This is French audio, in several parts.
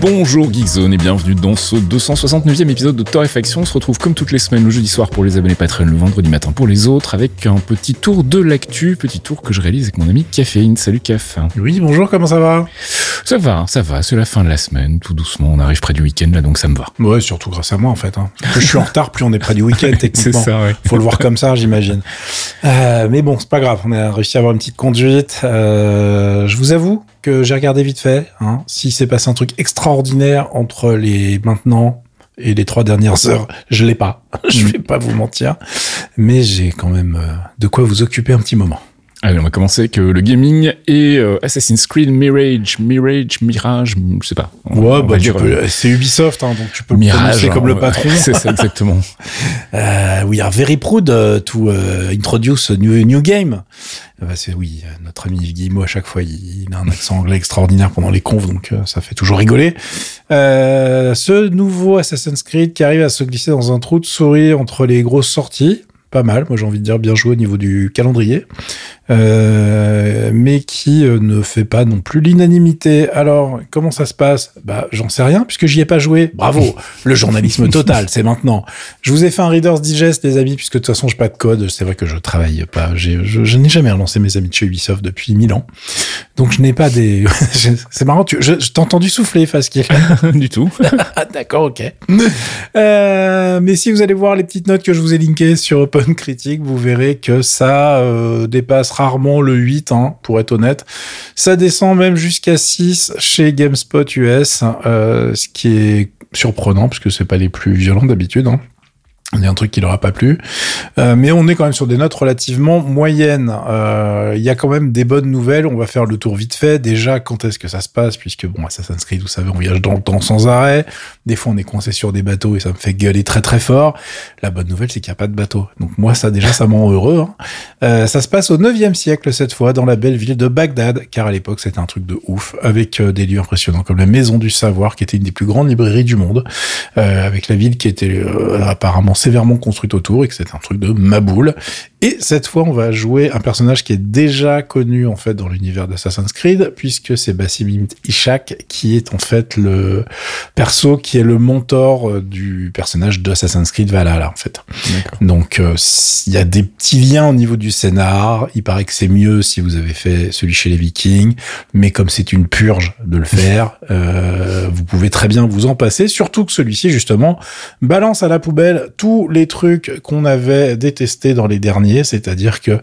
Bonjour Geekzone et bienvenue dans ce 269e épisode de Torréfaction. On se retrouve comme toutes les semaines le jeudi soir pour les abonnés Patreon, le vendredi matin pour les autres, avec un petit tour de l'actu, petit tour que je réalise avec mon ami Caféine. Salut Caf. Oui, bonjour, comment ça va? Ça va, ça va, c'est la fin de la semaine, tout doucement, on arrive près du week-end là, donc ça me va. Ouais, surtout grâce à moi en fait. Hein. Plus je suis en retard, plus on est près du week-end techniquement. C'est ça, ouais. Faut le voir comme ça, j'imagine. Euh, mais bon, c'est pas grave, on a réussi à avoir une petite conduite. Euh, je vous avoue que j'ai regardé vite fait. Hein. Si s'est passé un truc extraordinaire entre les maintenant et les trois dernières heures, je l'ai pas. je vais pas vous mentir, mais j'ai quand même euh, de quoi vous occuper un petit moment. Allez, on va commencer avec euh, le gaming et euh, Assassin's Creed Mirage, Mirage, Mirage, je sais pas. On- on Ouais, va bah, tu dire, peux- euh, c'est Ubisoft, hein, donc tu peux le Mirage, comme hein, le patron. C'est ça, exactement. Uh, we are very proud uh, to uh, introduce a new, new game. Euh, bah, c'est oui, euh, notre ami Guillemot à chaque fois, il, il a un accent anglais extraordinaire pendant les confs, donc euh, ça fait toujours rigoler. Euh, ce nouveau Assassin's Creed qui arrive à se glisser dans un trou de souris entre les grosses sorties, pas mal. Moi, j'ai envie de dire bien joué au niveau du calendrier, Euh, mais qui euh, ne fait pas non plus l'unanimité. Alors, comment ça se passe? Bah, j'en sais rien puisque j'y ai pas joué. Bravo, le journalisme total, c'est maintenant. Je vous ai fait un Reader's Digest, les amis, puisque de toute façon, je pas de code. C'est vrai que je travaille pas. J'ai- Je, je n'ai jamais relancé mes amis de chez Ubisoft depuis mille ans. Donc, je n'ai pas des. c'est marrant, tu... je, je t'ai entendu souffler, Fasquille. du tout. Ah, d'accord, ok. Euh, mais si vous allez voir les petites notes que je vous ai linkées sur Open Critique, vous verrez que ça euh, dépasse rarement le 8, hein, pour être honnête. Ça descend même jusqu'à 6 chez GameSpot US, euh, ce qui est surprenant, parce que c'est pas les plus violents d'habitude. Hein. Il y a un truc qui leur a pas plu. Euh, mais on est quand même sur des notes relativement moyennes. Euh, Il y a quand même des bonnes nouvelles. On va faire le tour vite fait. Déjà, quand est-ce que ça se passe? Puisque, bon, Assassin's Creed, vous savez, on voyage dans le temps sans arrêt. Des fois, on est coincé sur des bateaux et ça me fait gueuler très très fort. La bonne nouvelle, c'est qu'il n'y a pas de bateau. Donc moi, ça déjà, ça me rend heureux. hein. Euh, ça se passe au 9e siècle cette fois, dans la belle ville de Bagdad, car à l'époque, c'était un truc de ouf, avec des lieux impressionnants comme la Maison du Savoir, qui était une des plus grandes librairies du monde, avec la ville qui était apparemment sévèrement construite autour et que c'était un truc de maboule. Et cette fois, on va jouer un personnage qui est déjà connu en fait dans l'univers d'Assassin's Creed, puisque c'est Basim Ishak qui est en fait le perso qui est le mentor euh, du personnage d'Assassin's Creed Valhalla en fait. Donc euh, il y a des petits liens au niveau du scénar. Il paraît que c'est mieux si vous avez fait celui chez les Vikings, mais comme c'est une purge de le faire, euh, vous pouvez très bien vous en passer. Surtout que celui-ci justement balance à la poubelle tous les trucs qu'on avait détestés dans les derniers, c'est-à-dire que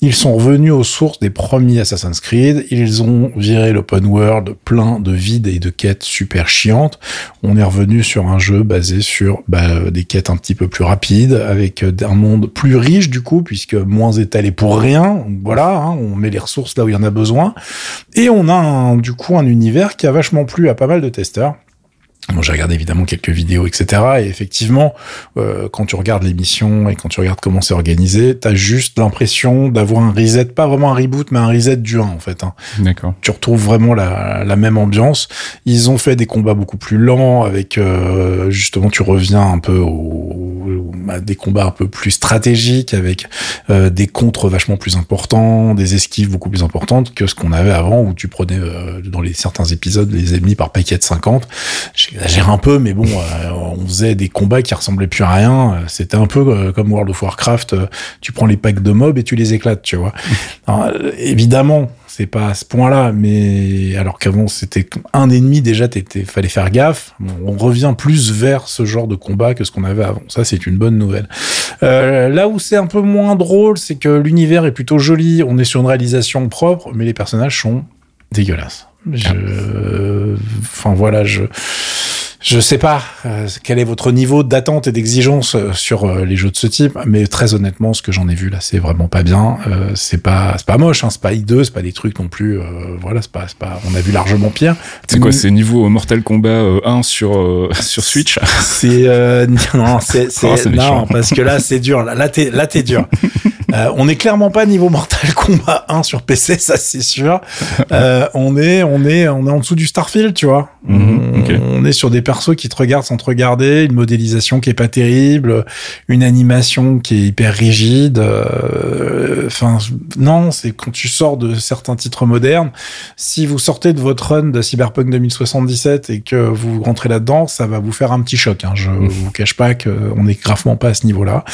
ils sont revenus aux sources des premiers Assassin's Creed. Ils ont viré l'open world plein de vides et de quêtes super chiantes. On est revenu sur un jeu basé sur bah, des quêtes un petit peu plus rapides, avec euh, un monde plus riche du coup, puisque moins étalé pour rien. Voilà, hein, on met les ressources là où il y en a besoin. Et on a un- du coup un univers qui a vachement plu à pas mal de testeurs. Bon, j'ai regardé évidemment quelques vidéos, etc. Et effectivement, euh, quand tu regardes l'émission et quand tu regardes comment c'est organisé, t'as juste l'impression d'avoir un reset, pas vraiment un reboot, mais un reset du 1 en fait. Hein D'accord. tu retrouves vraiment la, la même ambiance. Ils ont fait des combats beaucoup plus lents avec euh, justement tu reviens un peu au, à des combats un peu plus stratégiques avec euh, des contres vachement plus importants, des esquives beaucoup plus importantes que ce qu'on avait avant où tu prenais euh, dans les certains épisodes les ennemis par paquet de 50. J'exagère un peu mais bon euh, on faisait des combats qui ressemblaient plus à rien, c'était un peu euh, comme World of Warcraft, euh, tu prends les packs de mobs et tu les éclates, tu vois. Alors, évidemment, c'est pas à ce point-là, mais alors qu'avant c'était un ennemi déjà, t'étais, fallait faire gaffe. On revient plus vers ce genre de combat que ce qu'on avait avant. Ça, c'est une bonne nouvelle. Euh, là où c'est un peu moins drôle, c'est que l'univers est plutôt joli. On est sur une réalisation propre, mais les personnages sont dégueulasses. Je, enfin voilà, je. Je sais pas euh, quel est votre niveau d'attente et d'exigence euh, sur euh, les jeux de ce type, mais très honnêtement, ce que j'en ai vu là, c'est vraiment pas bien. Euh, c'est pas, c'est pas moche, hein, c'est pas hideux, c'est pas des trucs non plus. euh, voilà, c'est pas, c'est pas. On a vu largement pire. C'est quoi C'est niveau Mortal Kombat euh, 1 sur, euh, sur Switch? C'est euh, non, c'est Oh, non parce que là c'est dur. Là, là t'es là t'es dur. Euh, on est clairement pas niveau Mortal Kombat 1 sur PC, ça c'est sûr. Euh, on est on est on est en dessous du Starfield, tu vois. Mhm, on, est sur des persos qui te regardent sans te regarder, une modélisation qui est pas terrible, une animation qui est hyper rigide. euh, Enfin non, c'est quand tu sors de certains titres modernes. Si vous sortez de votre run de Cyberpunk 2077 et que vous rentrez là-dedans, ça va vous faire un petit choc. Hein. Je vous cache pas qu'on est gravement pas à ce niveau-là.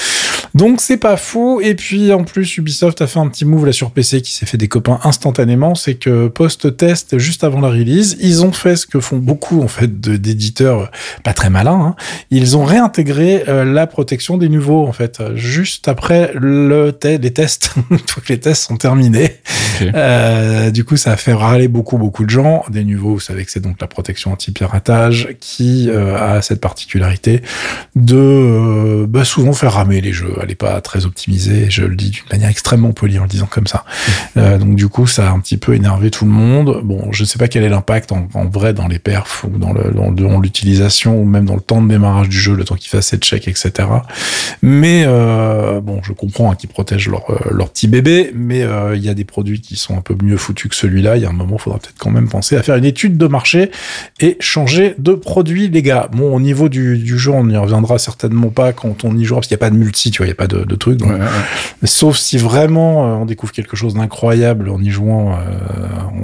Donc c'est pas faux. Et puis en plus, Ubisoft a fait un petit move là sur PC qui s'est fait des copains instantanément. C'est que post-test, juste avant la release, ils ont fait ce que font beaucoup en fait d'éditeurs pas très malins. hein. Ils ont réintégré euh, la protection des nouveaux en fait, euh, juste après le te- les tests. Une fois que les tests sont terminés, euh, du coup, ça a fait râler beaucoup, beaucoup de gens. Des nouveaux, vous savez que c'est donc la protection anti-piratage qui euh, a cette particularité de euh, bah, souvent faire ramer les jeux. Elle est pas très optimisée, je le dis d'une manière extrêmement polie en le disant comme ça. Euh, donc du coup, ça a un petit peu énervé tout le monde. Bon, je sais pas quel est l'impact en, vrai dans les perfs ou dans l'utilisation ou même dans le temps de démarrage du jeu, le temps qu'il fasse ses checks, etc. Mais euh, bon, je comprends hein, qu'ils protègent leur, euh, leur petit bébé, mais il y a des produits qui sont un peu mieux foutus que celui-là. Il y a un moment, il faudra peut-être quand même penser à faire une étude de marché et changer de produit, les gars. Bon, au niveau du, du jeu, on n'y reviendra certainement pas quand on y jouera, parce qu'il n'y a pas de multi, tu vois, il n'y a pas de, de truc. Sauf si vraiment euh, on découvre quelque chose d'incroyable en y jouant, euh,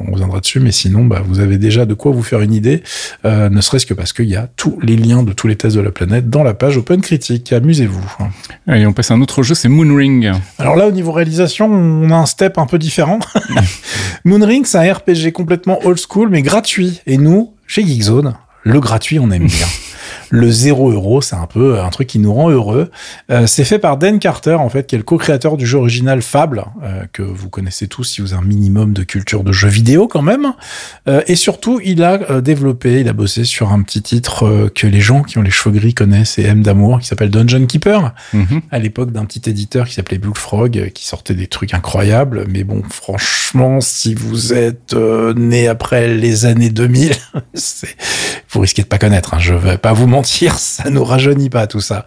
on reviendra dessus. Mais sinon, bah, vous avez déjà de quoi vous faire une idée, euh, ne serait-ce que parce qu'il y a tous les liens de tous les tests de la planète dans la page Open Critique. Amusez-vous. Allez, on passe à un autre jeu, c'est Moonring. Alors là, au niveau réalisation, on a un step un peu différent. Moonring, c'est un RPG complètement old school, mais gratuit. Et nous, chez Geekzone, le gratuit, on aime bien. Le 0 euro, c'est un peu un truc qui nous rend heureux. Euh, c'est fait par Dan Carter, en fait, qui est le co-créateur du jeu original Fable, euh, que vous connaissez tous si vous avez un minimum de culture de jeux vidéo quand même. Euh, et surtout, il a euh, développé, il a bossé sur un petit titre euh, que les gens qui ont les cheveux gris connaissent et aiment d'amour, qui s'appelle Dungeon Keeper Mhm. à l'époque d'un petit éditeur qui s'appelait Blue Frog, euh, qui sortait des trucs incroyables. Mais bon, franchement, si vous êtes euh, né après les années 2000, c'est- vous risquez de pas connaître. Hein, je vais pas vous mentir, ça nous rajeunit pas tout ça.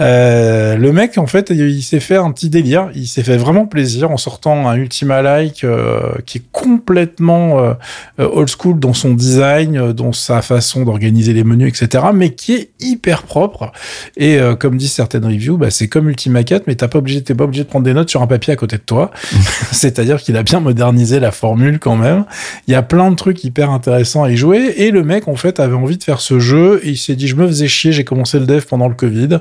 Euh, le mec, en fait, il s'est fait un petit délire. Il s'est fait vraiment plaisir en sortant un Ultima Like euh, qui est complètement euh, old school dans son design, dans sa façon d'organiser les menus, etc. Mais qui est hyper propre. Et comme disent certaines reviews, bah, c'est comme Ultima 4, mais t'as pas obligé, t'es pas obligé de prendre des notes sur un papier à côté de toi. C'est-à-dire qu'il a bien modernisé la formule quand même. Il y a plein de trucs hyper intéressants à y jouer. Et le mec, en fait, avait envie de faire ce jeu. Et il s'est dit, je me chier, j'ai commencé le dev pendant le Covid.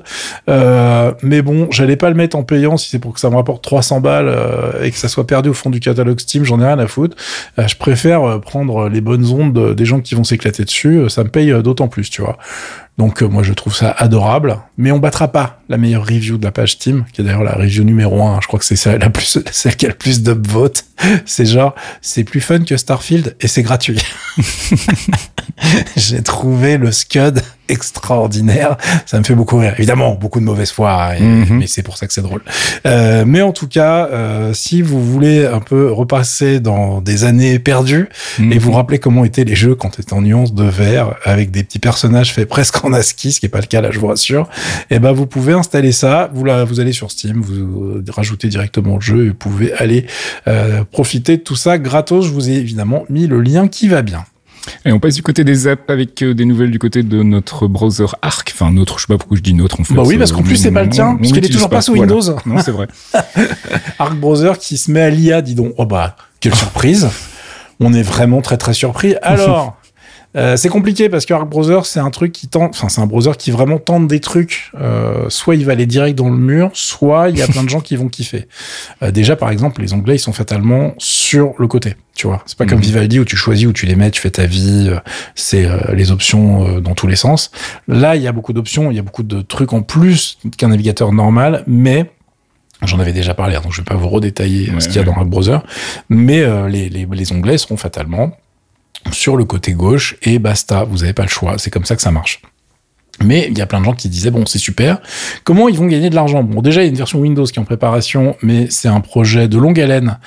Euh, mais bon, j'allais pas le mettre en payant si c'est pour que ça me rapporte 300 balles euh, et que ça soit perdu au fond du catalogue Steam, j'en ai rien à foutre. Euh, je préfère prendre les bonnes ondes de- des gens qui vont s'éclater dessus. Ça me paye d'autant plus, tu vois. Donc euh, moi je trouve ça adorable, mais on battra pas la meilleure review de la page Steam, qui est d'ailleurs la review numéro 1, je crois que c'est celle, la plus, celle qui a le plus d'upvotes. C'est genre, c'est plus fun que Starfield et c'est gratuit. J'ai trouvé le Scud extraordinaire, ça me fait beaucoup rire. Évidemment, beaucoup de mauvaise foi, hein, Mhm. mais c'est pour ça que c'est drôle. Euh, mais en tout cas, euh, si vous voulez un peu repasser dans des années perdues, et Mhm. vous rappelez comment étaient les jeux quand c'était en nuances de vert, avec des petits personnages faits presque en ASCII, ce qui est pas le cas là, je vous rassure. Et ben, vous pouvez installer ça. Vous la, vous allez sur Steam, vous euh, rajoutez directement le jeu et vous pouvez aller euh, profiter de tout ça gratos. Je vous ai évidemment mis le lien qui va bien. Et on passe du côté des apps avec euh, des nouvelles du côté de notre browser Arc. Enfin, notre, je sais pas pourquoi je dis notre en fait. Bah oui, parce qu'en plus, c'est pas le tien, parce qu'il est toujours pas sous voilà. Windows. Non, c'est vrai. Arc Browser qui se met à l'IA, dis donc. Oh bah, quelle surprise. On est vraiment très très surpris. Alors, euh, c'est compliqué parce que Arc Browser, c'est un truc qui tente, enfin, c'est un browser qui vraiment tente des trucs. Euh, soit il va aller direct dans le mur, soit il y a plein de gens qui vont kiffer. Euh, déjà, par exemple, les onglets, ils sont fatalement sur le côté. Tu vois, c'est pas comme Mhm. Vivaldi où tu choisis où tu les mets, tu fais ta vie, euh, c'est euh, les options euh, dans tous les sens. Là, il y a beaucoup d'options, il y a beaucoup de trucs en plus qu'un navigateur normal, mais J'en avais déjà parlé, hein, donc je vais pas vous redétailler Ouais, ce qu'il y a ouais. dans Arc Browser, mais euh, les, les, les onglets seront fatalement sur le côté gauche et basta, vous n'avez pas le choix, c'est comme ça que ça marche. Mais il y a plein de gens qui disaient bon c'est super. Comment ils vont gagner de l'argent? Bon déjà il y a une version Windows qui est en préparation, mais c'est un projet de longue haleine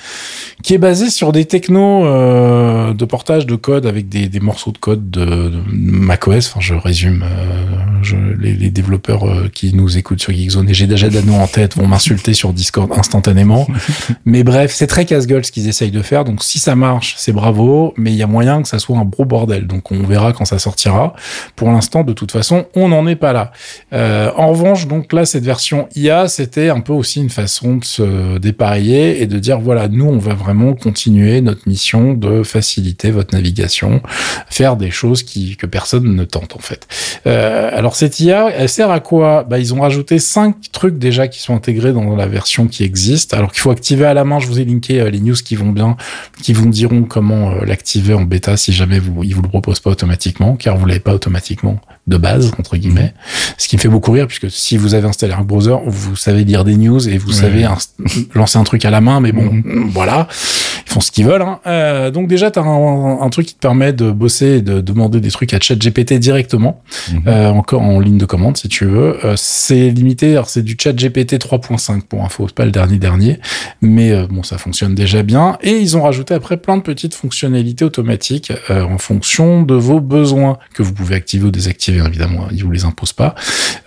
qui est basé sur des technos euh, de portage de code avec des, des morceaux de code de, de macOS. Enfin je résume, euh, je, les, les, développeurs euh, qui nous écoutent sur Geekzone et j'ai déjà d'anneaux en tête vont m'insulter sur Discord instantanément. mais bref c'est très casse-gueule ce qu'ils essayent de faire. Donc si ça marche c'est bravo, mais il y a moyen que ça soit un gros bordel. Donc on verra quand ça sortira. Pour l'instant de toute façon on n'en est pas là. Euh, en revanche, donc là, cette version IA, c'était un peu aussi une façon de se dépareiller et de dire voilà, nous, on va vraiment continuer notre mission de faciliter votre navigation, faire des choses qui que personne ne tente en fait. Euh, alors cette IA, elle sert à quoi? Bah, ils ont rajouté cinq trucs déjà qui sont intégrés dans la version qui existe. Alors qu'il faut activer à la main. Je vous ai linké euh, les news qui vont bien, qui vous diront comment l'activer en bêta si jamais vous, ils vous le proposent pas automatiquement, car vous l'avez pas automatiquement de base entre guillemets. Ce qui me fait beaucoup rire puisque si vous avez installé un browser, vous savez lire des news et vous Ouais. savez lancer un truc à la main, mais bon, Mhm. voilà, ils font ce qu'ils veulent. Hein. Euh, donc déjà, tu as un, un truc qui te permet de bosser et de demander des trucs à ChatGPT directement, Mhm. euh, encore en ligne de commande si tu veux. Euh, c'est limité, alors c'est du ChatGPT 3.5 pour info, c'est pas le dernier dernier, mais bon, ça fonctionne déjà bien. Et ils ont rajouté après plein de petites fonctionnalités automatiques en fonction de vos besoins que vous pouvez activer ou désactiver évidemment, ils vous les imposent pas.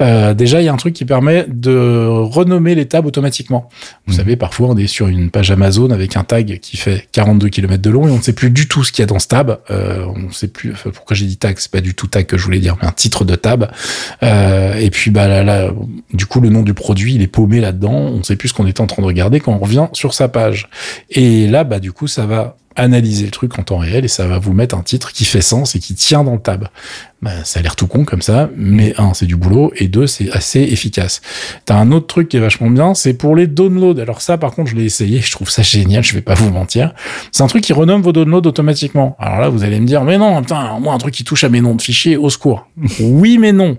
Euh, déjà, il y a un truc qui permet de renommer les tables automatiquement. Vous Mhm. savez, parfois on est sur une page Amazon avec un tag qui fait 42 km de long et on ne sait plus du tout ce qu'il y a dans ce tab. Euh, on ne sait plus enfin, pourquoi j'ai dit tag, c'est pas du tout tag que je voulais dire, mais un titre de tab. Euh, et puis bah là, là, du coup, le nom du produit, il est paumé là-dedans. On ne sait plus ce qu'on était en train de regarder quand on revient sur sa page. Et là, bah du coup, ça va analyser le truc en temps réel et ça va vous mettre un titre qui fait sens et qui tient dans le tab. Bah, ça a l'air tout con comme ça, mais un, c'est du boulot, et deux, c'est assez efficace. T'as un autre truc qui est vachement bien, c'est pour les downloads. Alors ça, par contre, je l'ai essayé, je trouve ça génial, je vais pas vous mentir. C'est un truc qui renomme vos downloads automatiquement. Alors là, vous allez me dire, mais non, putain, moi, un truc qui touche à mes noms de fichiers, au secours. oui, mais non.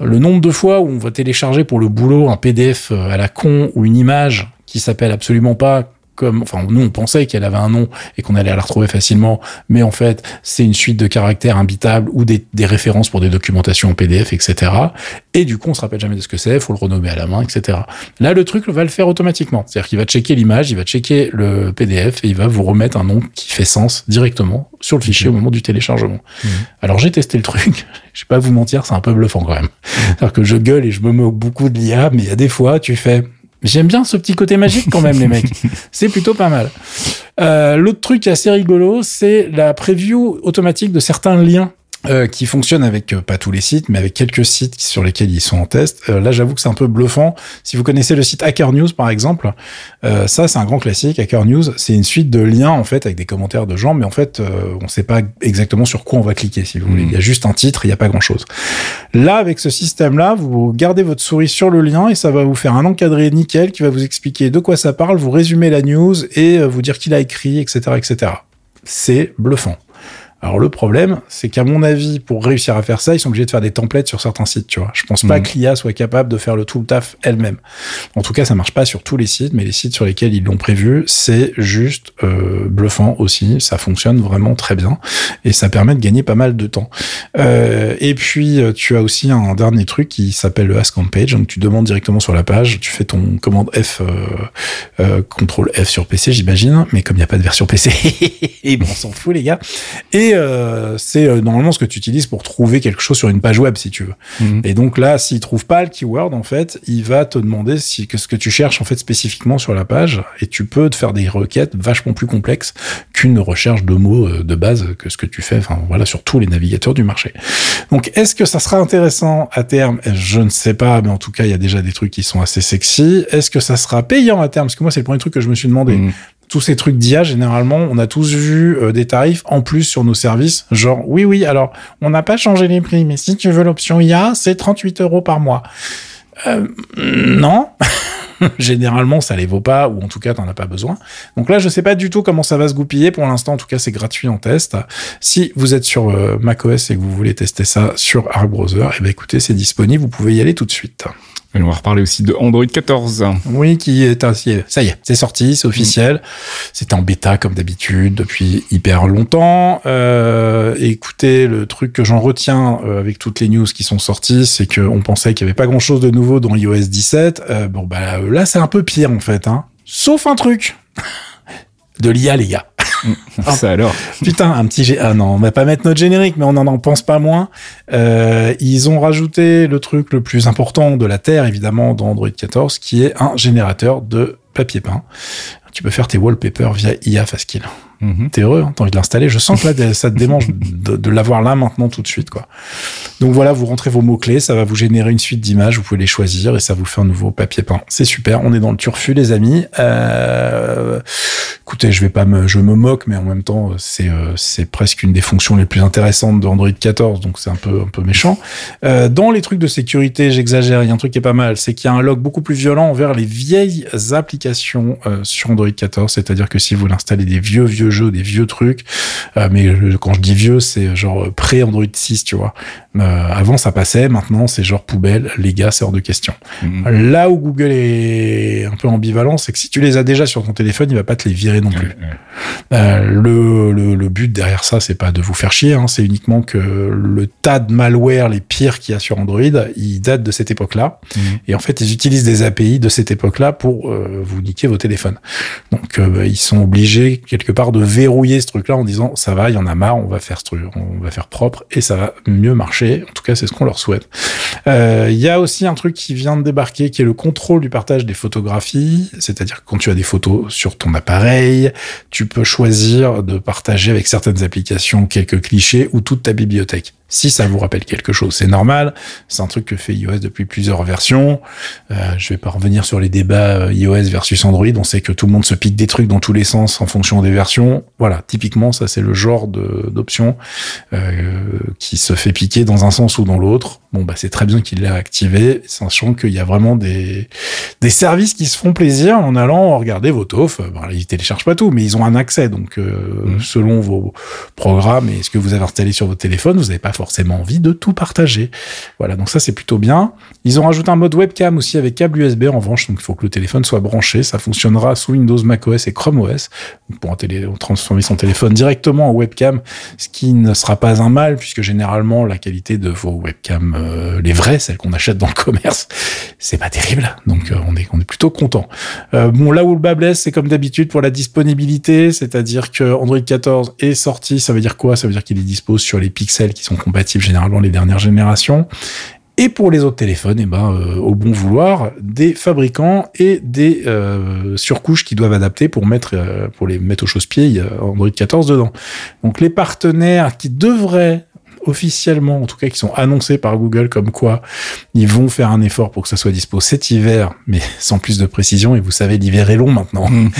Le nombre de fois où on va télécharger pour le boulot un PDF à la con ou une image qui s'appelle absolument pas comme, enfin, nous, on pensait qu'elle avait un nom et qu'on allait la retrouver facilement, mais en fait, c'est une suite de caractères imbitables ou des, des références pour des documentations en PDF, etc. Et du coup, on se rappelle jamais de ce que c'est, faut le renommer à la main, etc. Là, le truc va le faire automatiquement. C'est-à-dire qu'il va checker l'image, il va checker le PDF et il va vous remettre un nom qui fait sens directement sur le fichier au moment du téléchargement. Mhm. Alors, j'ai testé le truc. Je vais pas vous mentir, c'est un peu bluffant quand même. C'est-à-dire que je gueule et je me moque beaucoup de l'IA, mais il y a des fois, tu fais, J'aime bien ce petit côté magique quand même, les mecs. C'est plutôt pas mal. Euh, L'autre truc assez rigolo, c'est la preview automatique de certains liens. Euh, qui fonctionnent avec euh, pas tous les sites, mais avec quelques sites sur lesquels ils sont en test. Euh, là, j'avoue que c'est un peu bluffant. Si vous connaissez le site Hacker News, par exemple, euh, ça, c'est un grand classique. Hacker News, c'est une suite de liens en fait avec des commentaires de gens, mais en fait, euh, on sait pas exactement sur quoi on va cliquer. Si vous voulez, Mhm. il y a juste un titre, il y a pas grand chose. Là, avec ce système-là, vous gardez votre souris sur le lien et ça va vous faire un encadré nickel qui va vous expliquer de quoi ça parle, vous résumer la news et euh, vous dire qui l'a écrit, etc., etc. C'est bluffant. Alors le problème, c'est qu'à mon avis, pour réussir à faire ça, ils sont obligés de faire des templates sur certains sites, tu vois. Je pense pas Mhm. que l'IA soit capable de faire le tout le taf elle-même. En tout cas, ça marche pas sur tous les sites, mais les sites sur lesquels ils l'ont prévu, c'est juste euh, bluffant aussi. Ça fonctionne vraiment très bien et ça permet de gagner pas mal de temps. Euh, et puis, euh, tu as aussi un dernier truc qui s'appelle le Ask on Page. Donc, tu demandes directement sur la page, tu fais ton commande F, euh, euh, contrôle F sur PC, j'imagine, mais comme il n'y a pas de version PC, et bon, on s'en fout, les gars. Et euh, c'est euh, normalement ce que tu utilises pour trouver quelque chose sur une page web, si tu veux. Mhm. Et donc là, s'il trouve pas le keyword, en fait, il va te demander si que ce que tu cherches en fait spécifiquement sur la page, et tu peux te faire des requêtes vachement plus complexes qu'une recherche de mots euh, de base que ce que tu fais, enfin voilà, sur tous les navigateurs du marché. Donc, est-ce que ça sera intéressant à terme? Je ne sais pas, mais en tout cas, il y a déjà des trucs qui sont assez sexy. Est-ce que ça sera payant à terme? Parce que moi, c'est le premier truc que je me suis demandé Mhm. Tous ces trucs d'IA, généralement, on a tous vu euh, des tarifs en plus sur nos services. Genre, oui, oui, alors, on n'a pas changé les prix, mais si tu veux l'option IA, c'est 38 euros par mois. Euh, non. généralement, ça les vaut pas, ou en tout cas, t'en as pas besoin. Donc là, je sais pas du tout comment ça va se goupiller. Pour l'instant, en tout cas, c'est gratuit en test. Si vous êtes sur euh, macOS et que vous voulez tester ça sur Arc Browser, eh ben, écoutez, c'est disponible. Vous pouvez y aller tout de suite. On va reparler aussi de Android 14. Oui, qui est ainsi. Ça y est, c'est sorti, c'est officiel. C'était en bêta comme d'habitude depuis hyper longtemps. Euh, écoutez, le truc que j'en retiens euh, avec toutes les news qui sont sorties, c'est qu'on pensait qu'il y avait pas grand chose de nouveau dans iOS 17. Euh, bon, bah là, c'est un peu pire en fait. Hein. Sauf un truc. de l'IA, les gars. ça alors. Putain, un petit. Ah non, on va pas mettre notre générique, mais on n'en pense pas moins. Euh, ils ont rajouté le truc le plus important de la Terre, évidemment, dans Android 14, qui est un générateur de papier peint. Tu peux faire tes wallpapers via IA Fastkill. Mm T'es heureux, hein t'as envie de l'installer. Je sens que là, ça te démange de, de l'avoir là maintenant tout de suite, quoi. Donc voilà, vous rentrez vos mots-clés, ça va vous générer une suite d'images, vous pouvez les choisir et ça vous fait un nouveau papier peint. C'est super, on est dans le turfu, les amis. Euh, écoutez, je vais pas me, je me moque, mais en même temps, c'est, euh, c'est presque une des fonctions les plus intéressantes d'Android 14, donc c'est un peu, un peu méchant. Euh, dans les trucs de sécurité, j'exagère, il y a un truc qui est pas mal, c'est qu'il y a un log beaucoup plus violent envers les vieilles applications euh, sur Android 14, c'est-à-dire que si vous l'installez des vieux, vieux jeux, des vieux trucs, euh, mais quand je dis vieux, c'est genre pré-Android 6, tu vois. Euh, avant, ça passait. Maintenant, c'est genre poubelle. Les gars, c'est hors de question. Mhm. Là où Google est un peu ambivalent, c'est que si tu les as déjà sur ton téléphone, il va pas te les virer non plus. Euh, le, le, le, but derrière ça, c'est pas de vous faire chier. Hein, c'est uniquement que le tas de malware, les pires qu'il y a sur Android, ils datent de cette époque-là. Mhm. Et en fait, ils utilisent des API de cette époque-là pour euh, vous niquer vos téléphones. Donc, euh, bah, ils sont obligés quelque part de verrouiller ce truc-là en disant ça va, il y en a marre, on va faire on va faire propre et ça va mieux marcher en tout cas, c'est ce qu'on leur souhaite. Il y a aussi un truc qui vient de débarquer, qui est le contrôle du partage des photographies. C'est-à-dire quand tu as des photos sur ton appareil, tu peux choisir de partager avec certaines applications quelques clichés ou toute ta bibliothèque. Si ça vous rappelle quelque chose, c'est normal. C'est un truc que fait iOS depuis plusieurs versions. Euh, je vais pas revenir sur les débats euh, iOS versus Android. On sait que tout le monde se pique des trucs dans tous les sens en fonction des versions. Voilà, typiquement, ça c'est le genre d'option euh, qui se fait piquer dans un sens ou dans l'autre. Bon, bah c'est très bien qu'il l'ait activé, sachant qu'il y a vraiment des, des services qui se font plaisir en allant regarder vos TOF. Bon, ils téléchargent pas tout, mais ils ont un accès. Donc, euh, mmh. selon vos programmes et ce que vous avez installé sur votre téléphone, vous n'avez pas forcément envie de tout partager. Voilà, donc ça c'est plutôt bien. Ils ont rajouté un mode webcam aussi avec câble USB en revanche, donc il faut que le téléphone soit branché. Ça fonctionnera sous Windows, macOS et Chrome OS. Pour transformer son téléphone directement en webcam, ce qui ne sera pas un mal puisque généralement la qualité de vos webcams, euh, les vraies, celles qu'on achète dans le commerce, c'est pas terrible. Donc euh, on est on est plutôt content. Euh, bon là où le bas blesse, c'est comme d'habitude pour la disponibilité, c'est-à-dire que Android 14 est sorti. Ça veut dire quoi? Ça veut dire qu'il est dispo sur les pixels qui sont compatibles généralement les dernières générations. Et pour les autres téléphones, eh ben, euh, au bon vouloir des fabricants et des euh, surcouches qui doivent adapter pour mettre, euh, pour les mettre au chausse-pied, il y a Android 14 dedans. Donc les partenaires qui devraient officiellement, en tout cas qui sont annoncés par Google comme quoi ils vont faire un effort pour que ça soit dispo cet hiver, mais sans plus de précision. Et vous savez, l'hiver est long maintenant. Mm.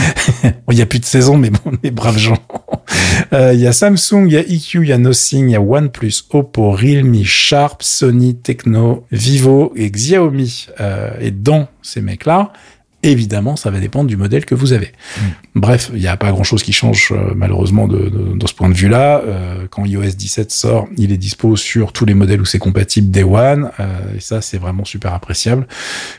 il n'y a plus de saison, mais bon, les braves gens. Euh, il y a Samsung, il y a EQ, il y a Nothing, il y a OnePlus, Oppo, Realme, Sharp, Sony, Tecno, Vivo et Xiaomi. Euh, et dans ces mecs-là, Évidemment, ça va dépendre du modèle que vous avez. Mm. Bref, il n'y a pas grand-chose qui change euh, malheureusement de, de, de, ce point de vue-là. Euh, quand iOS 17 sort, il est dispo sur tous les modèles où c'est compatible Day One, euh, et ça c'est vraiment super appréciable.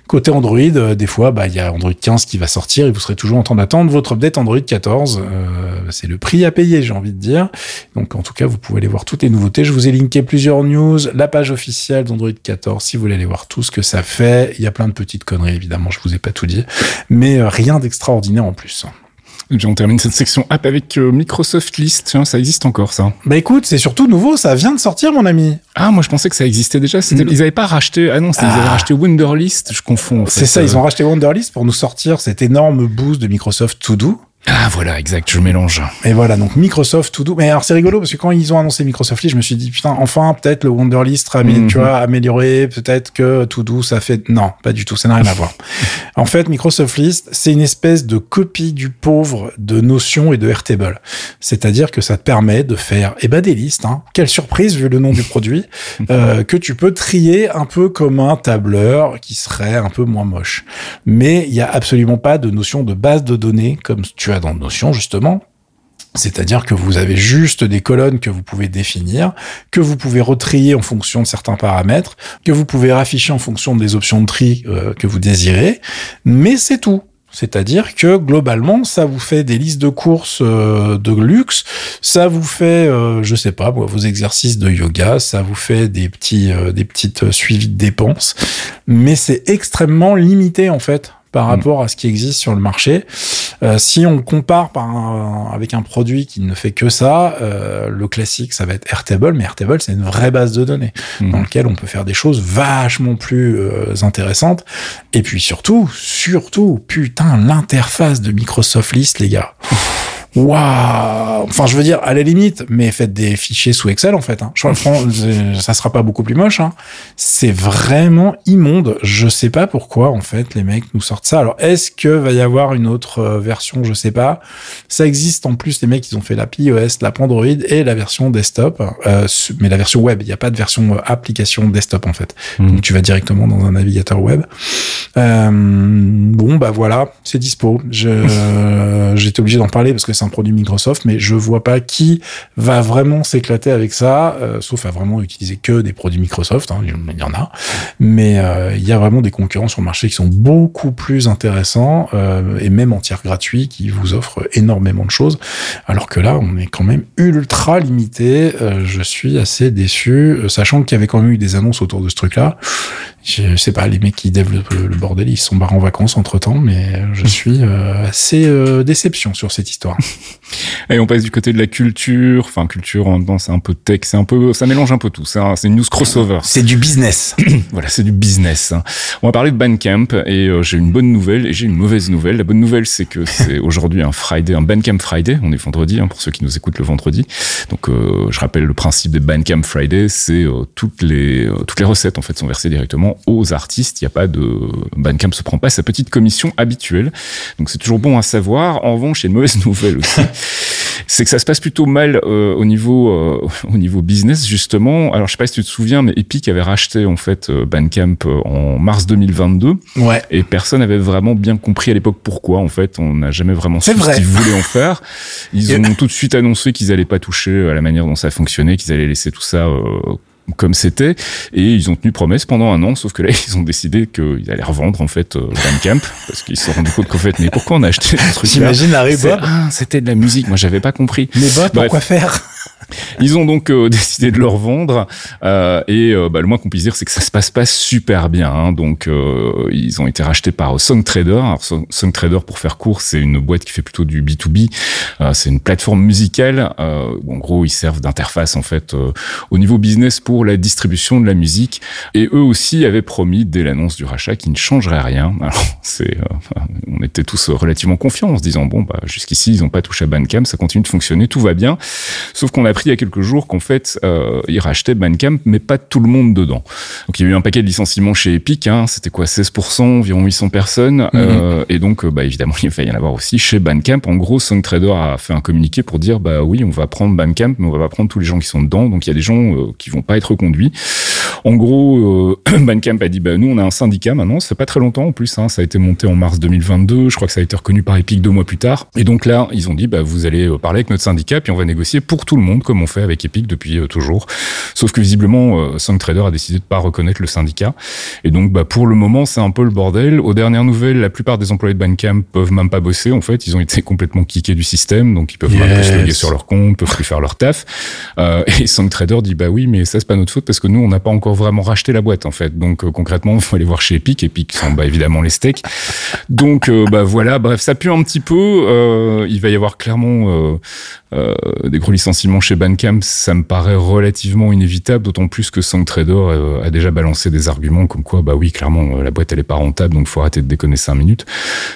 Côté Android, euh, des fois, bah il y a Android 15 qui va sortir et vous serez toujours en train d'attendre votre update Android 14. Euh, c'est le prix à payer, j'ai envie de dire. Donc en tout cas, vous pouvez aller voir toutes les nouveautés. Je vous ai linké plusieurs news, la page officielle d'Android 14 si vous voulez aller voir tout ce que ça fait. Il y a plein de petites conneries évidemment, je vous ai pas tout dit mais euh, rien d'extraordinaire en plus. on termine cette section app avec euh, Microsoft List. Ça existe encore, ça. Bah écoute, c'est surtout nouveau, ça vient de sortir, mon ami. Ah, moi je pensais que ça existait déjà. Mm. Ils n'avaient pas racheté. Ah non, ils avaient ah. racheté Wunderlist. Je confonds. C'est ça, ils ont racheté Wunderlist pour nous sortir cet énorme boost de Microsoft To Do. Ah voilà, exact, je mélange. Et voilà, donc Microsoft To Do. Mais alors c'est rigolo parce que quand ils ont annoncé Microsoft List, je me suis dit putain, enfin peut-être le Wonderlist sera mm tu vois, amélioré, peut-être que To Do ça fait non, pas du tout, ça n'a rien à voir. En fait, Microsoft List, c'est une espèce de copie du pauvre de Notion et de Airtable. C'est-à-dire que ça te permet de faire eh ben des listes, hein. quelle surprise vu le nom du produit, euh, que tu peux trier un peu comme un tableur qui serait un peu moins moche. Mais il y a absolument pas de notion de base de données comme tu dans Notion, justement. C'est-à-dire que vous avez juste des colonnes que vous pouvez définir, que vous pouvez retrier en fonction de certains paramètres, que vous pouvez rafficher en fonction des options de tri euh, que vous désirez, mais c'est tout. C'est-à-dire que globalement, ça vous fait des listes de courses euh, de luxe, ça vous fait, euh, je sais pas, vos exercices de yoga, ça vous fait des petits, des petites suivis de dépenses, mais c'est extrêmement limité en fait par rapport à ce qui existe sur le marché. Euh, si on compare par avec un produit qui ne fait que ça, euh, le classique, ça va être Airtable, mais Airtable, c'est une vraie base de données mm. dans laquelle on peut faire des choses vachement plus euh, intéressantes. Et puis surtout, surtout, putain, l'interface de Microsoft List, les gars. waouh Enfin, je veux dire, à la limite, mais faites des fichiers sous Excel, en fait. Hein. Je, ça sera pas beaucoup plus moche. Hein. C'est vraiment immonde. Je sais pas pourquoi, en fait, les mecs nous sortent ça. Alors, est-ce que va y avoir une autre euh, version? Je sais pas. Ça existe en plus. Les mecs, ils ont fait la iOS, la Android et la version desktop. Euh, mais la version web, il n'y a pas de version euh, application desktop, en fait. Mmh. Donc, tu vas directement dans un navigateur web. Euh, bon, bah voilà, c'est dispo. J'étais obligé d'en parler parce que un produit Microsoft, mais je vois pas qui va vraiment s'éclater avec ça, euh, sauf à vraiment utiliser que des produits Microsoft. Hein, il y en a, mais euh, il y a vraiment des concurrents sur le marché qui sont beaucoup plus intéressants euh, et même entiers gratuits qui vous offrent énormément de choses. Alors que là, on est quand même ultra limité. je suis assez déçu, sachant qu'il y avait quand même eu des annonces autour de ce truc-là je sais pas, les mecs qui développent le, bordel, ils sont barrés en vacances entre temps, mais je suis euh, assez euh, déception sur cette histoire. Et on passe du côté de la culture, enfin culture en temps c'est un peu tech, c'est un peu, ça mélange un peu tout. C'est une news crossover. C'est du business. voilà, c'est du business. On va parler de Bandcamp et euh, j'ai une bonne nouvelle et j'ai une mauvaise nouvelle. La bonne nouvelle c'est que c'est aujourd'hui un Friday, un Bandcamp Friday. On est vendredi hein, pour ceux qui nous écoutent le vendredi. Donc je rappelle le principe des Bandcamp Friday, c'est toutes les toutes les recettes en fait sont versées directement aux artistes. Il n'y a pas de Bandcamp se prend pas sa petite commission habituelle. Donc c'est toujours bon à savoir. En revanche, il y a une mauvaise nouvelle aussi. C'est que ça se passe plutôt mal euh, au niveau euh, au niveau business justement. Alors je sais pas si tu te souviens, mais Epic avait racheté en fait euh, Bandcamp en mars 2022. Ouais. Et personne n'avait vraiment bien compris à l'époque pourquoi. En fait, on n'a jamais vraiment su ce qu'ils voulaient en faire. Ils ont tout de suite annoncé qu'ils allaient pas toucher à la manière dont ça fonctionnait, qu'ils allaient laisser tout ça comme c'était et ils ont tenu promesse pendant un an sauf que là ils ont décidé qu'ils allaient revendre en fait euh, Bandcamp parce qu'ils se sont rendus compte qu'en fait mais pourquoi on a acheté ce truc J'imagine Harry Bob ah, c'était de la musique moi j'avais pas compris. Mais Bob pourquoi faire? Ils ont donc euh, décidé de le revendre euh, et euh, bah, le moins qu'on puisse dire c'est que ça se passe pas super bien. Hein. Donc euh, ils ont été rachetés par Songtrader. Alors Songtrader pour faire court, c'est une boîte qui fait plutôt du B2B. c'est une plateforme musicale. en gros, ils servent d'interface en fait au niveau business pour la distribution de la musique. Et eux aussi avaient promis dès l'annonce du rachat qu'ils ne changeraient rien. Alors c'est, on était tous relativement confiants en se disant bon bah jusqu'ici ils n'ont pas touché à Bandcamp, ça continue de fonctionner, tout va bien. Sauf qu'on a appris il y a quelques jours qu'en fait, euh, ils rachetaient Bandcamp, mais pas tout le monde dedans. Donc il y a eu un paquet de licenciements chez Epic, hein, c'était quoi 16%, environ 800 personnes, mhm. euh, et donc euh, bah, évidemment il va y en avoir aussi chez Bandcamp. En gros, SongTrader a fait un communiqué pour dire bah oui, on va prendre Bandcamp, mais on va pas prendre tous les gens qui sont dedans, donc il y a des gens euh, qui vont pas être reconduits. En gros, euh, Bandcamp a dit bah nous on a un syndicat maintenant, ça fait pas très longtemps en plus, hein, ça a été monté en mars 2022, je crois que ça a été reconnu par Epic deux mois plus tard, et donc là ils ont dit bah vous allez parler avec notre syndicat puis on va négocier pour tout le monde comme on fait avec Epic depuis euh, toujours. Sauf que visiblement, euh, SongTrader a décidé de pas reconnaître le syndicat. Et donc, bah, pour le moment, c'est un peu le bordel. Aux dernières nouvelles, la plupart des employés de Bandcamp peuvent même pas bosser. En fait, ils ont été complètement kickés du système, donc ils peuvent pas se loguer sur leur compte, peuvent plus faire leur taf. Euh, et SongTrader dit bah oui, mais ça c'est pas notre faute parce que nous on n'a pas encore vraiment racheté la boîte en fait. Donc euh, concrètement, il faut aller voir chez Epic. Epic sont bah évidemment les steaks. Donc bah voilà, bref, ça pue un petit peu. il va y avoir clairement euh, des gros licenciements chez Bandcamp, ça me paraît relativement inévitable, d'autant plus que SongTrader euh, a déjà balancé des arguments comme quoi, bah oui, clairement, euh, la boîte elle est pas rentable, donc faut arrêter de déconner 5 minutes.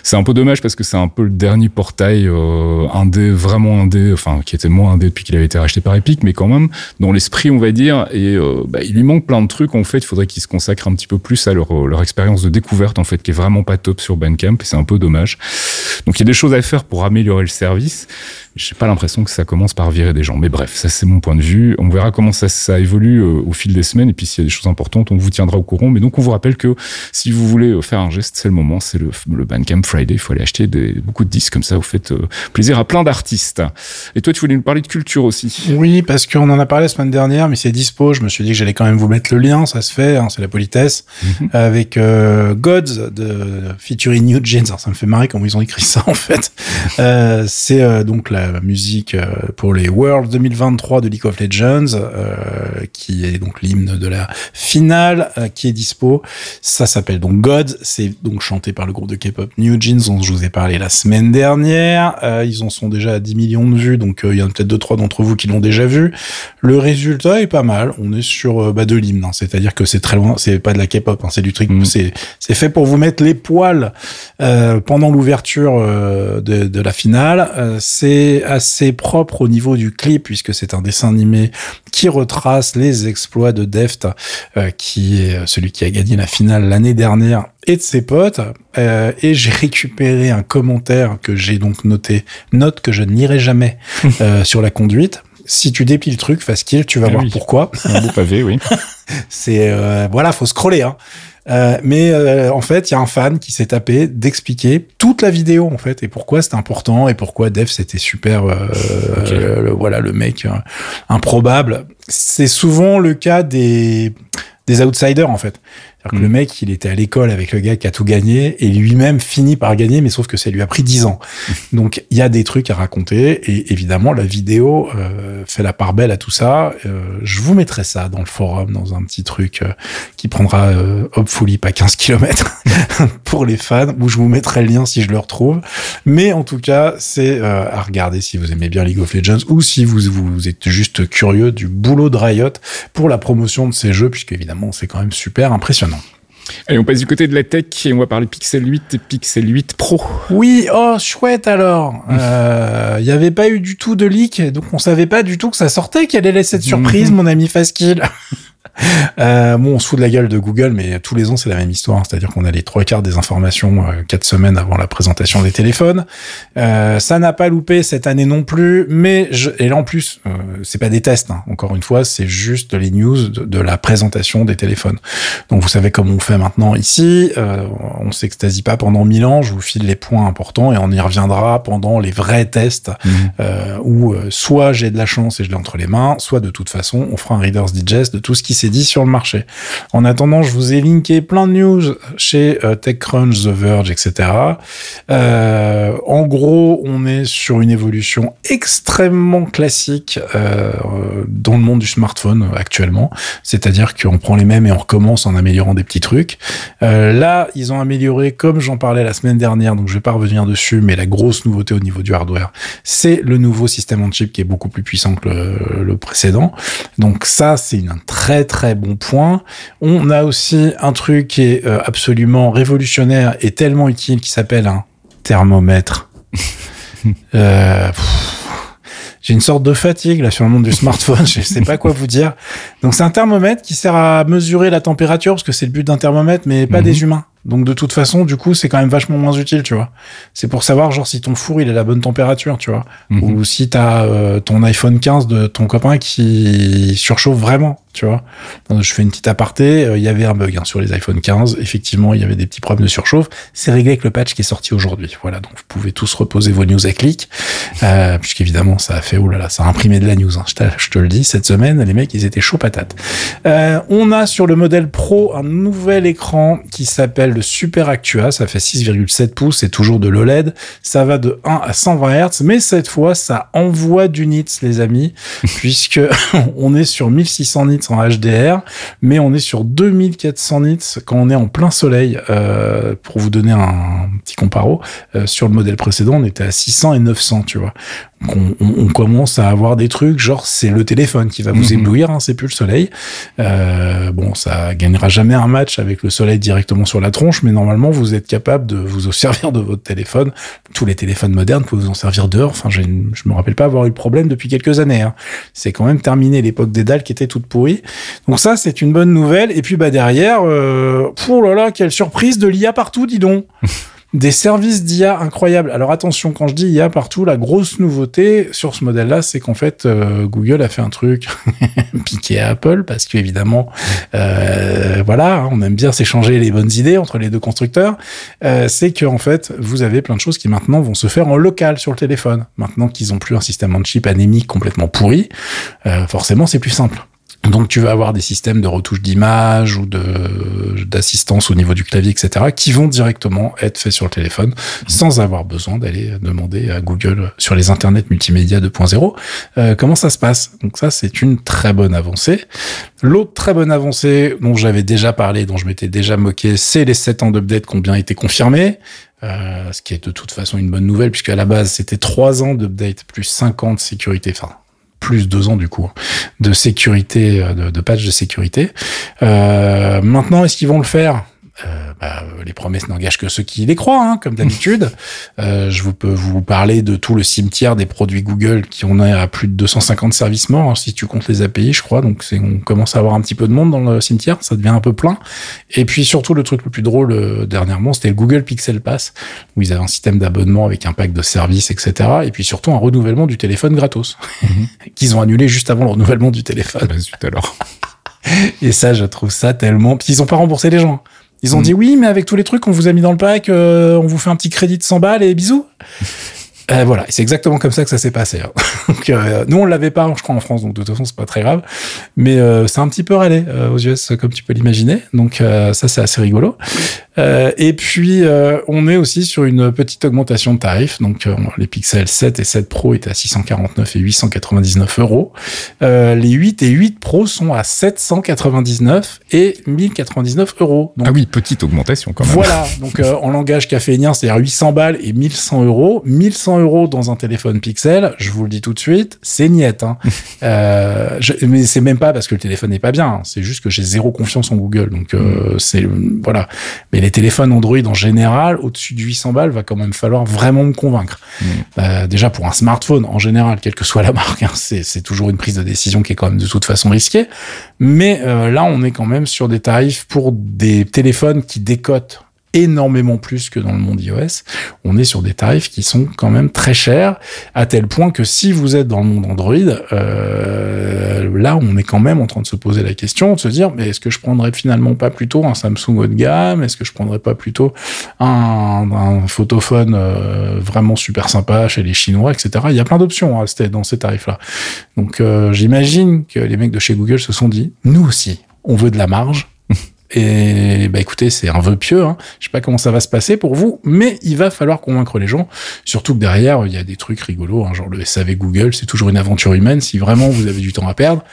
C'est un peu dommage parce que c'est un peu le dernier portail euh, indé, vraiment indé, enfin qui était moins indé depuis qu'il avait été racheté par Epic, mais quand même dans l'esprit, on va dire, et bah, il lui manque plein de trucs. En fait, il faudrait qu'ils se consacrent un petit peu plus à leur, leur expérience de découverte, en fait, qui est vraiment pas top sur Bandcamp, et c'est un peu dommage. Donc il y a des choses à faire pour améliorer le service. J'ai pas l'impression que ça commence par virer des gens. Mais bref, ça c'est mon point de vue. On verra comment ça, ça évolue euh, au fil des semaines. Et puis s'il y a des choses importantes, on vous tiendra au courant. Mais donc on vous rappelle que si vous voulez euh, faire un geste, c'est le moment. C'est le, le Bandcamp Friday. Il faut aller acheter des, beaucoup de disques comme ça. Vous faites euh, plaisir à plein d'artistes. Et toi, tu voulais nous parler de culture aussi. Oui, parce qu'on en a parlé la semaine dernière, mais c'est dispo. Je me suis dit que j'allais quand même vous mettre le lien. Ça se fait, hein, c'est la politesse. Mhm. Avec Gods de featuring New Jeans. Alors, ça me fait marrer comment ils ont écrit ça en fait. Euh, c'est euh, donc la musique euh, pour les Worlds 2023 de League of Legends, euh, qui est donc l'hymne de la finale, euh, qui est dispo. Ça s'appelle donc Gods. C'est donc chanté par le groupe de K-pop New Jeans dont je vous ai parlé la semaine dernière. ils en sont déjà à 10 millions de vues, donc il y en a peut-être deux trois d'entre vous qui l'ont déjà vu. Le résultat est pas mal. On est sur bah, de l'hymne, hein. c'est-à-dire que c'est très loin. C'est pas de la K-pop, hein. c'est du truc. Mhm. C'est c'est fait pour vous mettre les poils euh, pendant l'ouverture euh, de, de la finale. Euh, c'est assez propre au niveau du clip puisque c'est un dessin animé qui retrace les exploits de Deft, euh, qui est celui qui a gagné la finale l'année dernière et de ses potes. Euh, et j'ai récupéré un commentaire que j'ai donc noté, note que je n'irai jamais euh, sur la conduite. Si tu dépiles le truc, Faskill, tu vas Ah voir oui. pourquoi. Un beau pavé, oui. C'est euh, voilà, faut scroller. Hein. Euh, mais euh, en fait, il y a un fan qui s'est tapé d'expliquer toute la vidéo en fait et pourquoi c'était important et pourquoi Def c'était super. euh, euh, le- voilà, le mec euh, improbable. C'est souvent le cas des des outsiders en fait. Que Mm. le mec, il était à l'école avec le gars qui a tout gagné et lui-même finit par gagner, mais sauf que ça lui a pris 10 ans. Donc il y a des trucs à raconter et évidemment la vidéo euh, fait la part belle à tout ça. Euh, je vous mettrai ça dans le forum, dans un petit truc euh, qui prendra euh, hopefully pas 15 km pour les fans, où je vous mettrai le lien si je le retrouve. Mais en tout cas, c'est euh, à regarder si vous aimez bien League of Legends ou si vous, vous êtes juste curieux du boulot de Riot pour la promotion de ces jeux, puisque évidemment c'est quand même super impressionnant. Allez, on passe du côté de la tech et on va parler Pixel 8 et Pixel 8 Pro. Oui, oh chouette alors. Il n'y avait pas eu du tout de leak, donc on savait pas du tout que ça sortait. Quelle est cette surprise, mon ami Faskill Euh, bon, on se fout de la gueule de Google, mais tous les ans c'est la même histoire. C'est-à-dire qu'on a les trois quarts des informations euh, quatre semaines avant la présentation des téléphones. Euh, ça n'a pas loupé cette année non plus, mais je... et là en plus, euh, c'est pas des tests. hein. Encore une fois, c'est juste les news de, de la présentation des téléphones. Donc vous savez comme on fait maintenant ici. Euh, on s'extasie pas pendant mille ans. Je vous file les points importants et on y reviendra pendant les vrais tests euh, où euh, soit j'ai de la chance et je l'ai entre les mains, soit de toute façon on fera un Reader's Digest de tout ce qui s'est dit sur le marché. En attendant, je vous ai linké plein de news chez euh, TechCrunch, The Verge, etc. Euh, en gros, on est sur une évolution extrêmement classique euh, dans le monde du smartphone actuellement. C'est-à-dire qu'on prend les mêmes et on recommence en améliorant des petits trucs. Là, ils ont amélioré, comme j'en parlais la semaine dernière, donc je vais pas revenir dessus, mais la grosse nouveauté au niveau du hardware, c'est le nouveau système on chip qui est beaucoup plus puissant que le, le précédent. Donc ça, c'est un très très bon point. On a aussi un truc qui est euh, absolument révolutionnaire et tellement utile qui s'appelle un thermomètre. Euh, j'ai une sorte de fatigue là sur le monde du smartphone, je sais pas quoi vous dire. Donc c'est un thermomètre qui sert à mesurer la température parce que c'est le but d'un thermomètre mais pas Mhm. des humains. Donc de toute façon, du coup, c'est quand même vachement moins utile, tu vois. C'est pour savoir genre si ton four il est à la bonne température, tu vois, Mhm. ou si t'as euh, ton iPhone 15 de ton copain qui surchauffe vraiment, tu vois. Je fais une petite aparté, euh, il y avait un bug hein, sur les iPhone 15, effectivement, il y avait des petits problèmes de surchauffe. C'est réglé avec le patch qui est sorti aujourd'hui. Voilà, donc vous pouvez tous reposer vos news à clic, euh, puisqu'évidemment ça a fait oh là là, ça a imprimé de la news. Hein, je, te, je te le dis, cette semaine, les mecs ils étaient chauds patates. Euh, on a sur le modèle Pro un nouvel écran qui s'appelle Super Actua. Ça fait 6,7 pouces, c'est toujours de l'OLED. Ça va de 1 à 120 Hz, mais cette fois, ça envoie du nits, les amis, puisque on est sur 1600 nits en HDR, mais on est sur 2400 nits quand on est en plein soleil. Euh, pour vous donner un petit comparo, euh, sur le modèle précédent, on était à 600 et 900, tu vois. Donc on, on- commence à avoir des trucs, genre c'est le téléphone qui va vous Mhm. éblouir, hein, c'est plus le soleil. Euh, bon, ça gagnera jamais un match avec le soleil directement sur la tronche, mais normalement vous êtes capable de vous servir de votre téléphone. Tous les téléphones modernes peuvent vous en servir dehors. Enfin, je me rappelle pas avoir eu le problème depuis quelques années. hein. C'est quand même terminé l'époque des dalles qui était toute pourrie. Donc ça, c'est une bonne nouvelle. Et puis bah derrière, euh, oh là là, quelle surprise de l'IA partout, dis donc. Des services d'IA incroyables. Alors attention, quand je dis IA partout, la grosse nouveauté sur ce modèle-là, c'est qu'en fait, euh, Google a fait un truc piqué à Apple, parce qu'évidemment, euh, voilà, hein, on aime bien s'échanger les bonnes idées entre les deux constructeurs. Euh, c'est que en fait, vous avez plein de choses qui maintenant vont se faire en local sur le téléphone. Maintenant qu'ils ont plus un système en chip anémique complètement pourri, euh, forcément, c'est plus simple. Donc tu vas avoir des systèmes de retouche d'image ou de d'assistance au niveau du clavier, etc., qui vont directement être faits sur le téléphone sans avoir besoin d'aller demander à Google sur les internets multimédia 2.0 euh, comment ça se passe? Donc ça c'est une très bonne avancée. L'autre très bonne avancée dont j'avais déjà parlé, dont je m'étais déjà moqué, c'est les 7 ans d'update qui ont bien été confirmés. Euh, ce qui est de toute façon une bonne nouvelle puisque à la base c'était 3 ans d'update plus 5 ans de sécurité, enfin plus deux ans du coup de sécurité, euh, de, patch de sécurité. Euh, maintenant, est-ce qu'ils vont le faire? Euh, bah, les promesses n'engagent que ceux qui les croient, hein, comme d'habitude. euh, je vous peux vous parler de tout le cimetière des produits Google qui en est à plus de 250 services morts, hein, si tu comptes les API, je crois. Donc c'est, on commence à avoir un petit peu de monde dans le cimetière, ça devient un peu plein. Et puis surtout le truc le plus drôle euh, dernièrement, c'était le Google Pixel Pass, où ils avaient un système d'abonnement avec un pack de services, etc. Et puis surtout un renouvellement du téléphone gratos, qu'ils ont annulé juste avant le renouvellement du téléphone. Bah, zut alors. Et ça, je trouve ça tellement. Ils ont pas remboursé les gens. Ils ont Mm. dit oui, mais avec tous les trucs qu'on vous a mis dans le pack, euh, on vous fait un petit crédit de 100 balles et bisous. Euh, voilà, c'est exactement comme ça que ça s'est passé. hein. Donc, euh, nous, on l'avait pas, je crois, en France, donc de toute façon, c'est pas très grave. Mais euh, c'est un petit peu râlé euh, aux US, comme tu peux l'imaginer. Donc, euh, ça, c'est assez rigolo. Euh, et puis, euh, on est aussi sur une petite augmentation de tarifs. Donc, euh, les Pixel 7 et 7 Pro étaient à 649 et 899 euros. Les 8 et 8 Pro sont à 799 et 1099 euros. Donc, Ah oui, petite augmentation quand même. voilà, donc euh, en langage caféinien, c'est-à-dire 800 balles et 1100 euros. 1100 euros dans un téléphone Pixel, je vous le dis tout de suite, c'est niette. Hein. Euh, je- mais c'est même pas parce que le téléphone n'est pas bien, hein. c'est juste que j'ai zéro confiance en Google. Donc euh, c'est voilà. Mais les téléphones Android en général, au-dessus de 800 balles, va quand même falloir vraiment me convaincre. Mm. Euh, déjà pour un smartphone en général, quelle que soit la marque, hein, c'est c'est toujours une prise de décision qui est quand même de toute façon risquée. Mais euh, là, on est quand même sur des tarifs pour des téléphones qui décotent énormément plus que dans le monde iOS. On est sur des tarifs qui sont quand même très chers, à tel point que si vous êtes dans le monde Android, euh, là, on est quand même en train de se poser la question, de se dire, mais est-ce que je prendrais finalement pas plutôt un Samsung haut de gamme? Est-ce que je prendrais pas plutôt un, un photophone euh, vraiment super sympa chez les Chinois, etc. Il y a plein d'options hein, dans ces tarifs-là. Donc euh, j'imagine que les mecs de chez Google se sont dit, nous aussi, on veut de la marge. Et bah écoutez, c'est un vœu pieux. Hein. Je sais pas comment ça va se passer pour vous, mais il va falloir convaincre les gens. Surtout que derrière, il y a des trucs rigolos, hein, genre le SAV Google, c'est toujours une aventure humaine. Si vraiment vous avez du temps à perdre,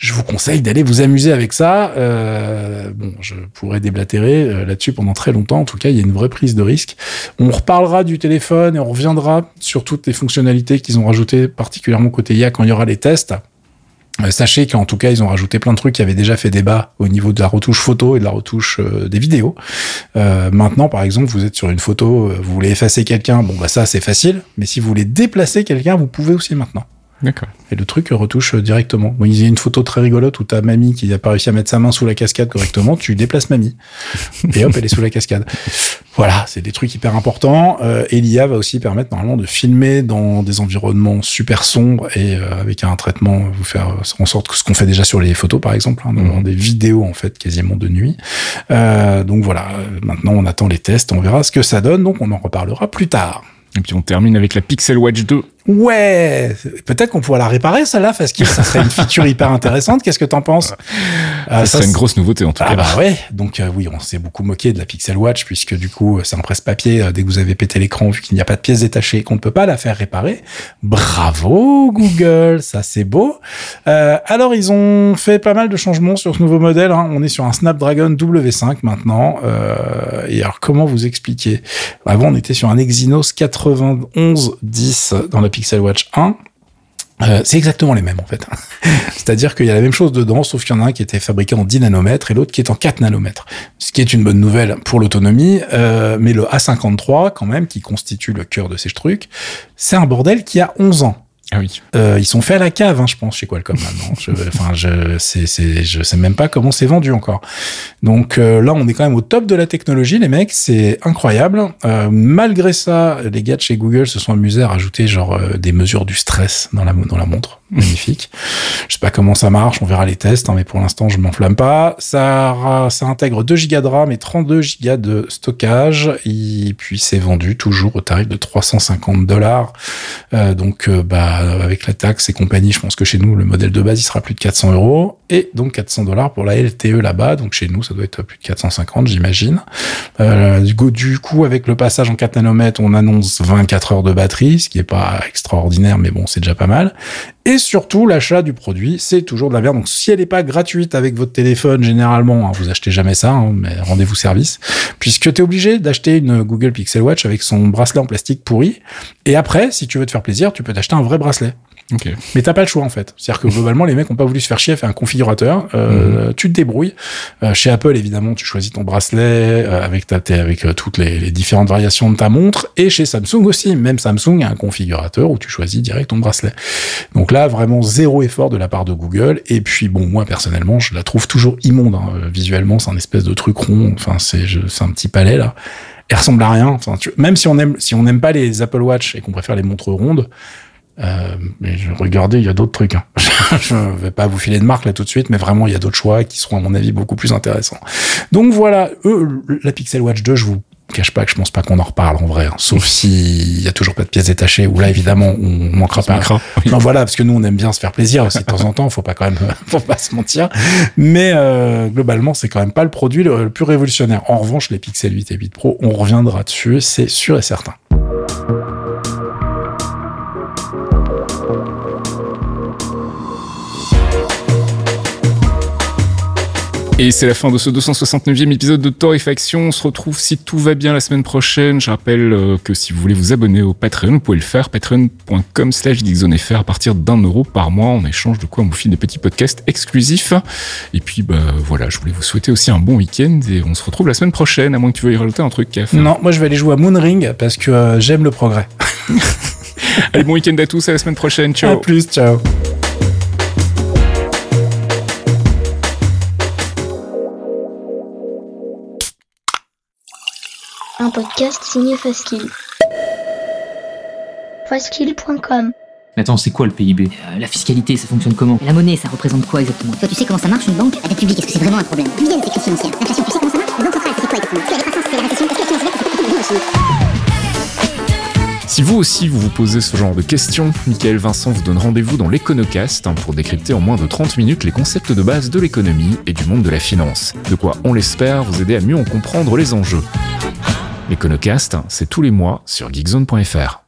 je vous conseille d'aller vous amuser avec ça. Euh, bon, je pourrais déblatérer euh, là-dessus pendant très longtemps. En tout cas, il y a une vraie prise de risque. On reparlera du téléphone et on reviendra sur toutes les fonctionnalités qu'ils ont rajoutées, particulièrement côté IA quand il y aura les tests. Euh, Sachez qu'en tout cas, ils ont rajouté plein de trucs qui avaient déjà fait débat au niveau de la retouche photo et de la retouche euh, des vidéos. Euh, maintenant, par exemple, vous êtes sur une photo, vous voulez effacer quelqu'un, bon bah ça c'est facile. Mais si vous voulez déplacer quelqu'un, vous pouvez aussi maintenant. D'accord. Et le truc retouche directement. Bon, il y a une photo très rigolote où t'as mamie qui n'a pas réussi à mettre sa main sous la cascade correctement, tu déplaces mamie. Et hop, elle est sous la cascade. Voilà, c'est des trucs hyper importants. Euh, et l'IA va aussi permettre normalement de filmer dans des environnements super sombres et euh, avec un traitement, vous faire en sorte que ce qu'on fait déjà sur les photos par exemple, hein, dans Mhm. des vidéos en fait quasiment de nuit. Euh, donc voilà, euh, maintenant on attend les tests, on verra ce que ça donne, donc on en reparlera plus tard. Et puis on termine avec la Pixel Watch 2. Ouais, peut-être qu'on pourra la réparer celle-là, parce que ça serait une feature hyper intéressante. Qu'est-ce que t'en penses? Euh, Ça serait une grosse nouveauté en tout Ah cas. bah ouais, donc euh, oui, on s'est beaucoup moqué de la Pixel Watch puisque du coup c'est un presse-papier euh, dès que vous avez pété l'écran vu qu'il n'y a pas de pièces détachées qu'on ne peut pas la faire réparer. Bravo Google, ça c'est beau. Euh, alors ils ont fait pas mal de changements sur ce nouveau modèle. hein. On est sur un Snapdragon W5 maintenant. Euh, et alors comment vous expliquer? Avant on était sur un Exynos 9110 dans la Pixel Watch 1. Euh, c'est exactement les mêmes en fait. C'est-à-dire qu'il y a la même chose dedans, sauf qu'il y en a un qui était fabriqué en 10 nanomètres et l'autre qui est en 4 nanomètres. Ce qui est une bonne nouvelle pour l'autonomie, euh, mais le A53 quand même, qui constitue le cœur de ces trucs, c'est un bordel qui a 11 ans. Ah oui. Euh, ils sont faits à la cave, hein, je pense, chez Qualcomm maintenant. Je, enfin, je, c'est, c'est, je sais même pas comment c'est vendu encore. Donc euh, là, on est quand même au top de la technologie, les mecs. C'est incroyable. Euh, malgré ça, les gars de chez Google se sont amusés à rajouter genre euh, des mesures du stress dans la dans la montre. Magnifique. je sais pas comment ça marche. On verra les tests, hein, mais pour l'instant, je m'enflamme pas. Ça, ça intègre 2 Go de RAM et 32 Go de stockage. Et puis c'est vendu toujours au tarif de 350 dollars. Euh, donc, euh, bah, avec la taxe et compagnie, je pense que chez nous, le modèle de base, il sera plus de 400 euros. Et donc 400 dollars pour la LTE là-bas. Donc chez nous, ça doit être plus de 450, j'imagine. Euh, du coup, avec le passage en 4 nanomètres, on annonce 24 heures de batterie, ce qui est pas extraordinaire, mais bon, c'est déjà pas mal. Et surtout, l'achat du produit, c'est toujours de la merde. Donc, si elle n'est pas gratuite avec votre téléphone, généralement, hein, vous achetez jamais ça, hein, mais rendez-vous service, puisque tu es obligé d'acheter une Google Pixel Watch avec son bracelet en plastique pourri. Et après, si tu veux te faire plaisir, tu peux t'acheter un vrai bracelet. Ok. Mais t'as pas le choix en fait. C'est-à-dire que globalement, les mecs ont pas voulu se faire chier à faire un configurateur. Euh, Tu te débrouilles. Euh, chez Apple, évidemment, tu choisis ton bracelet euh, avec ta, avec euh, toutes les, les différentes variations de ta montre. Et chez Samsung aussi, même Samsung a un configurateur où tu choisis direct ton bracelet. Donc là, vraiment zéro effort de la part de Google. Et puis bon, moi personnellement, je la trouve toujours immonde. hein. Euh, Visuellement, c'est un espèce de truc rond. Enfin, c'est un petit palais là. Elle ressemble à rien. Enfin, tu- même si on aime si on n'aime pas les Apple Watch et qu'on préfère les montres rondes. Euh, mais je, regardez, il y a d'autres trucs. hein. je vais pas vous filer de marque là tout de suite, mais vraiment, il y a d'autres choix qui seront à mon avis beaucoup plus intéressants. Donc voilà, eux, la Pixel Watch 2, je vous cache pas que je pense pas qu'on en reparle en vrai, hein. sauf s'il y a toujours pas de pièces détachées, ou là évidemment on manquera pas. manquera, oui. Non voilà, parce que nous on aime bien se faire plaisir aussi de temps en temps, faut pas quand même, faut pas se mentir. Mais euh, globalement, c'est quand même pas le produit le, le plus révolutionnaire. En revanche, les Pixel 8 et 8 Pro, on reviendra dessus, c'est sûr et certain. Et c'est la fin de ce 269e épisode de Torréfaction. On se retrouve si tout va bien la semaine prochaine. Je rappelle euh, que si vous voulez vous abonner au Patreon, vous pouvez le faire. Patreon.com slash à partir d'un euro par mois. En échange de quoi on vous file des petits podcasts exclusifs. Et puis, bah, voilà, je voulais vous souhaiter aussi un bon week-end et on se retrouve la semaine prochaine, à moins que tu veuilles rajouter un truc, Caf. Non, moi je vais aller jouer à Moonring parce que euh, j'aime le progrès. Allez, bon week-end à tous, à la semaine prochaine. Ciao. À plus, ciao. Un podcast signé Faskill. Faskill.com Mais attends, c'est quoi le PIB Euh, la fiscalité, ça fonctionne comment? La monnaie, ça représente quoi exactement? Toi, tu sais comment ça marche une banque? La dette publique, est-ce que c'est vraiment un problème? D'où viennent ces crises financières L'inflation, tu sais comment ça marche? Les banques centrales, c'est quoi exactement? Est-ce que la décroissance, c'est la récession Est-ce que la finance verte, c'est quoi exactement Si vous aussi vous vous posez ce genre de questions, Michael Vincent vous donne rendez-vous dans l'Econocast hein, pour décrypter en moins de 30 minutes les concepts de base de l'économie et du monde de la finance. De quoi, on l'espère, vous aider à mieux en comprendre les enjeux. L'Econocast, c'est tous les mois sur geekzone.fr.